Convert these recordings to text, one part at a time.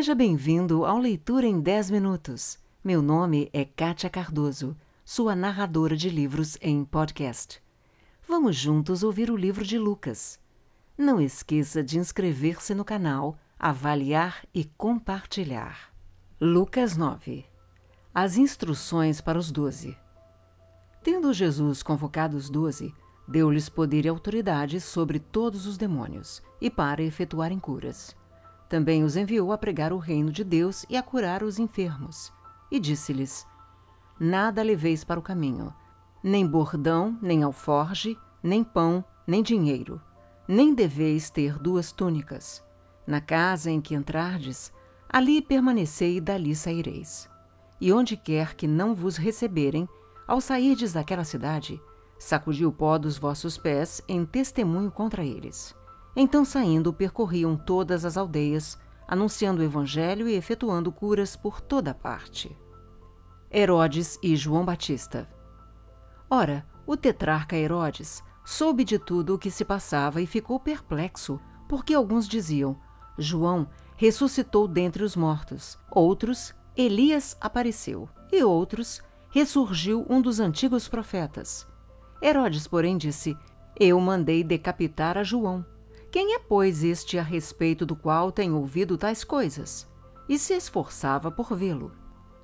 Seja bem-vindo ao Leitura em 10 Minutos. Meu nome é Kátia Cardoso, sua narradora de livros em podcast. Vamos juntos ouvir o livro de Lucas. Não esqueça de inscrever-se no canal, avaliar e compartilhar. Lucas 9 As instruções para os doze. Tendo Jesus convocado os doze, deu-lhes poder e autoridade sobre todos os demônios e para efetuarem curas. Também os enviou a pregar o reino de Deus e a curar os enfermos. E disse-lhes: Nada leveis para o caminho, nem bordão, nem alforge, nem pão, nem dinheiro, nem deveis ter duas túnicas. Na casa em que entrardes, ali permanecei e dali saireis. E onde quer que não vos receberem, ao sairdes daquela cidade, sacudi o pó dos vossos pés em testemunho contra eles. Então, saindo, percorriam todas as aldeias, anunciando o evangelho e efetuando curas por toda parte. Herodes e João Batista. Ora, o tetrarca Herodes soube de tudo o que se passava e ficou perplexo, porque alguns diziam: João ressuscitou dentre os mortos, outros, Elias apareceu, e outros, ressurgiu um dos antigos profetas. Herodes, porém, disse: Eu mandei decapitar a João. Quem é, pois, este a respeito do qual tem ouvido tais coisas? E se esforçava por vê-lo.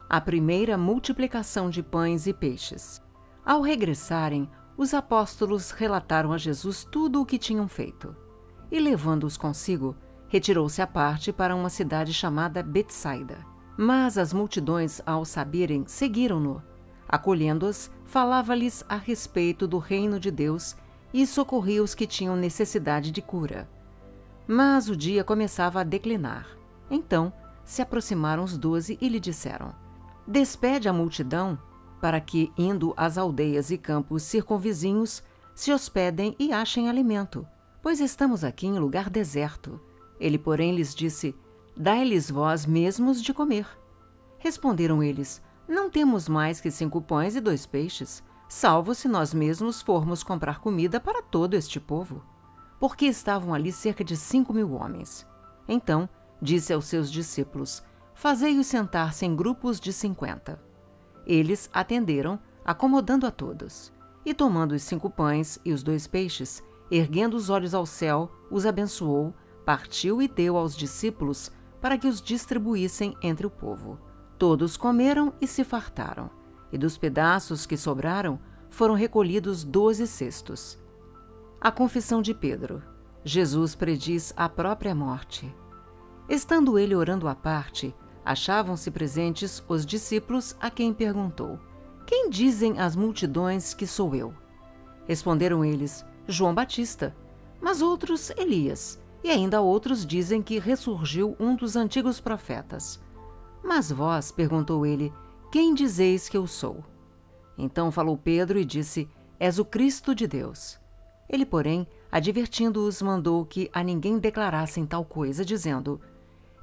A primeira multiplicação de pães e peixes. Ao regressarem, os apóstolos relataram a Jesus tudo o que tinham feito. E levando-os consigo, retirou-se à parte para uma cidade chamada Betsaida. Mas as multidões, ao saberem, seguiram-no. Acolhendo-as, falava-lhes a respeito do reino de Deus e socorria os que tinham necessidade de cura. Mas o dia começava a declinar. Então se aproximaram os doze e lhe disseram: Despede a multidão, para que, indo às aldeias e campos circunvizinhos, se hospedem e achem alimento, pois estamos aqui em lugar deserto. Ele, porém, lhes disse: Dai-lhes vós mesmos de comer. Responderam eles: Não temos mais que cinco pães e dois peixes salvo se nós mesmos formos comprar comida para todo este povo. Porque estavam ali cerca de cinco mil homens. Então disse aos seus discípulos: Fazei-os sentar-se em grupos de cinquenta. Eles atenderam, acomodando a todos. E tomando os cinco pães e os dois peixes, erguendo os olhos ao céu, os abençoou, partiu e deu aos discípulos para que os distribuíssem entre o povo. Todos comeram e se fartaram e dos pedaços que sobraram foram recolhidos doze cestos. A confissão de Pedro. Jesus prediz a própria morte. Estando ele orando à parte, achavam-se presentes os discípulos a quem perguntou: Quem dizem as multidões que sou eu? Responderam eles: João Batista, mas outros Elias, e ainda outros dizem que ressurgiu um dos antigos profetas. Mas vós, perguntou ele, quem dizeis que eu sou? Então falou Pedro e disse: És o Cristo de Deus. Ele, porém, advertindo-os, mandou que a ninguém declarassem tal coisa, dizendo: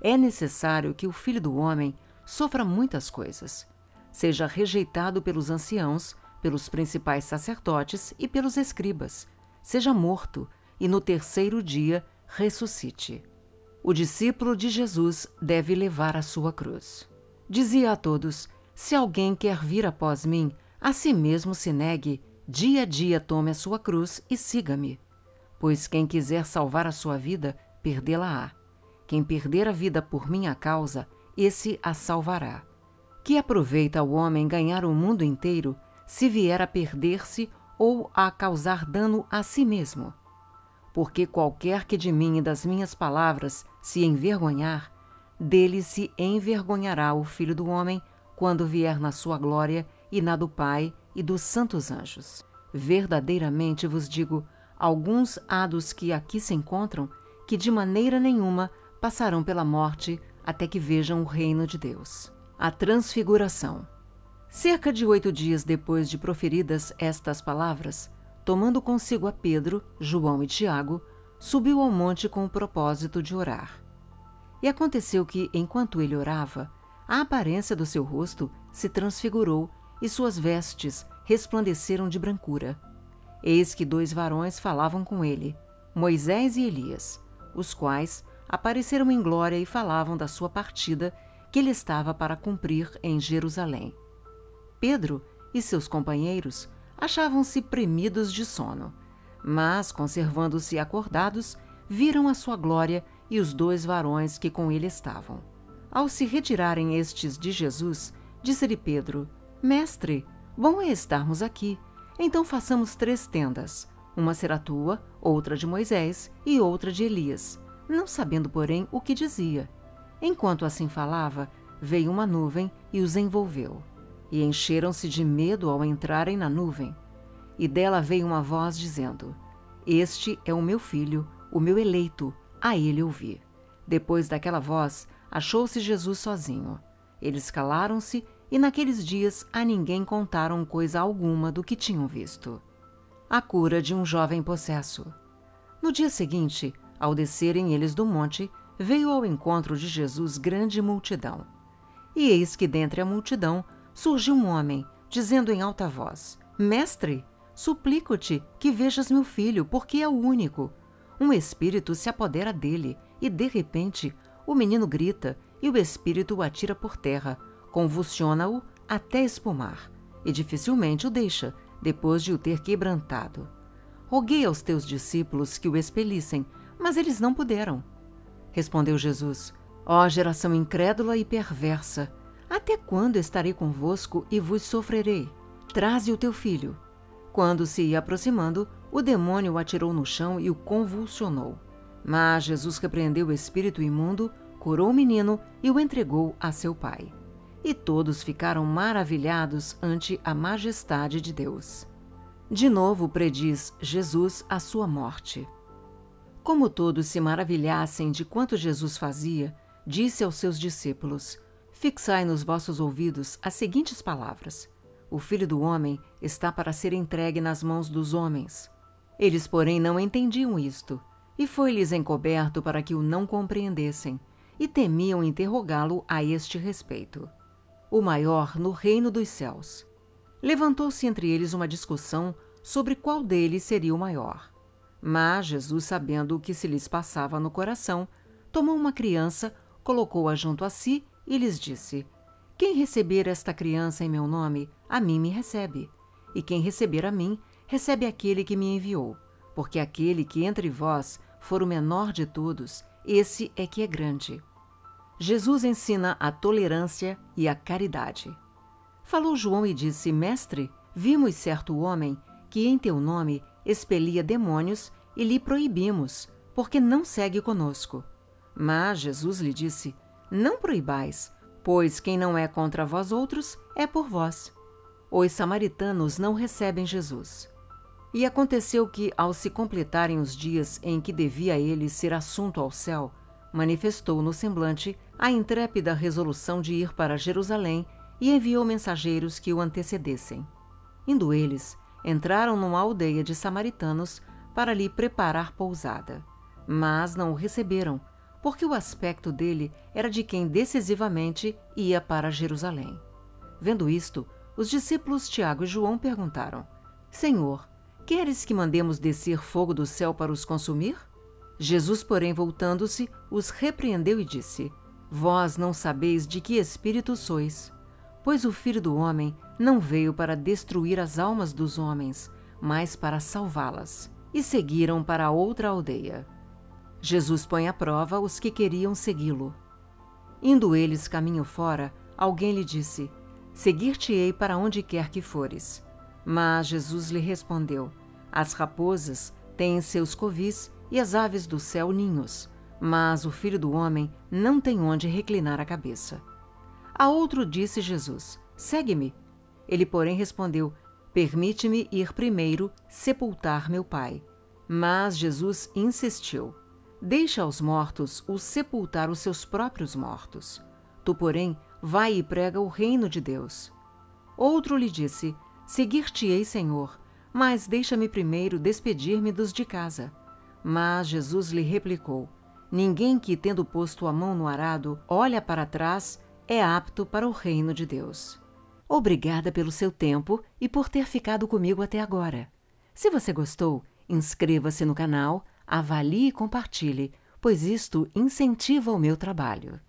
É necessário que o filho do homem sofra muitas coisas, seja rejeitado pelos anciãos, pelos principais sacerdotes e pelos escribas, seja morto e no terceiro dia ressuscite. O discípulo de Jesus deve levar a sua cruz. Dizia a todos: se alguém quer vir após mim, a si mesmo se negue, dia a dia tome a sua cruz e siga-me. Pois quem quiser salvar a sua vida, perdê-la-á. Quem perder a vida por minha causa, esse a salvará. Que aproveita o homem ganhar o mundo inteiro, se vier a perder-se ou a causar dano a si mesmo? Porque qualquer que de mim e das minhas palavras se envergonhar, dele se envergonhará o filho do homem quando vier na sua glória e na do Pai e dos santos anjos. Verdadeiramente vos digo: alguns há dos que aqui se encontram que de maneira nenhuma passarão pela morte até que vejam o reino de Deus. A Transfiguração. Cerca de oito dias depois de proferidas estas palavras, tomando consigo a Pedro, João e Tiago, subiu ao monte com o propósito de orar. E aconteceu que, enquanto ele orava, a aparência do seu rosto se transfigurou e suas vestes resplandeceram de brancura. Eis que dois varões falavam com ele, Moisés e Elias, os quais, apareceram em glória e falavam da sua partida que ele estava para cumprir em Jerusalém. Pedro e seus companheiros achavam-se premidos de sono, mas, conservando-se acordados, viram a sua glória e os dois varões que com ele estavam. Ao se retirarem estes de Jesus, disse-lhe Pedro: Mestre, bom é estarmos aqui. Então façamos três tendas: uma será tua, outra de Moisés e outra de Elias, não sabendo, porém, o que dizia. Enquanto assim falava, veio uma nuvem e os envolveu. E encheram-se de medo ao entrarem na nuvem. E dela veio uma voz dizendo: Este é o meu filho, o meu eleito, a ele ouvi. Depois daquela voz, achou-se Jesus sozinho. Eles calaram-se e naqueles dias a ninguém contaram coisa alguma do que tinham visto. A cura de um jovem possesso. No dia seguinte, ao descerem eles do monte, veio ao encontro de Jesus grande multidão. E eis que dentre a multidão surgiu um homem, dizendo em alta voz: Mestre, suplico-te que vejas meu filho, porque é o único um espírito se apodera dele e, de repente, o menino grita e o espírito o atira por terra, convulsiona-o até espumar e dificilmente o deixa, depois de o ter quebrantado. Roguei aos teus discípulos que o expelissem, mas eles não puderam. Respondeu Jesus: Ó geração incrédula e perversa, até quando estarei convosco e vos sofrerei? Traze o teu filho. Quando se ia aproximando, o demônio o atirou no chão e o convulsionou. Mas Jesus repreendeu o espírito imundo, curou o menino e o entregou a seu pai. E todos ficaram maravilhados ante a majestade de Deus. De novo prediz Jesus a sua morte. Como todos se maravilhassem de quanto Jesus fazia, disse aos seus discípulos: Fixai nos vossos ouvidos as seguintes palavras: O filho do homem está para ser entregue nas mãos dos homens. Eles, porém, não entendiam isto, e foi-lhes encoberto para que o não compreendessem, e temiam interrogá-lo a este respeito. O maior no reino dos céus. Levantou-se entre eles uma discussão sobre qual deles seria o maior. Mas Jesus, sabendo o que se lhes passava no coração, tomou uma criança, colocou-a junto a si e lhes disse: Quem receber esta criança em meu nome, a mim me recebe, e quem receber a mim, recebe aquele que me enviou, porque aquele que entre vós for o menor de todos, esse é que é grande. Jesus ensina a tolerância e a caridade. Falou João e disse: Mestre, vimos certo homem que em teu nome expelia demônios e lhe proibimos, porque não segue conosco. Mas Jesus lhe disse: Não proibais, pois quem não é contra vós outros é por vós. Os samaritanos não recebem Jesus. E aconteceu que, ao se completarem os dias em que devia ele ser assunto ao céu, manifestou no semblante a intrépida resolução de ir para Jerusalém e enviou mensageiros que o antecedessem. Indo eles, entraram numa aldeia de samaritanos para lhe preparar pousada. Mas não o receberam, porque o aspecto dele era de quem decisivamente ia para Jerusalém. Vendo isto, os discípulos Tiago e João perguntaram: Senhor, Queres que mandemos descer fogo do céu para os consumir? Jesus, porém, voltando-se, os repreendeu e disse: Vós não sabeis de que espírito sois, pois o Filho do Homem não veio para destruir as almas dos homens, mas para salvá-las. E seguiram para outra aldeia. Jesus põe à prova os que queriam segui-lo. Indo eles caminho fora, alguém lhe disse: Seguir-te-ei para onde quer que fores. Mas Jesus lhe respondeu: As raposas têm seus covis e as aves do céu ninhos, mas o filho do homem não tem onde reclinar a cabeça. A outro disse Jesus: Segue-me. Ele, porém, respondeu: Permite-me ir primeiro sepultar meu pai. Mas Jesus insistiu: Deixa aos mortos os sepultar os seus próprios mortos. Tu, porém, vai e prega o reino de Deus. Outro lhe disse: Seguir-te-ei, Senhor, mas deixa-me primeiro despedir-me dos de casa. Mas Jesus lhe replicou: Ninguém que, tendo posto a mão no arado, olha para trás, é apto para o reino de Deus. Obrigada pelo seu tempo e por ter ficado comigo até agora. Se você gostou, inscreva-se no canal, avalie e compartilhe, pois isto incentiva o meu trabalho.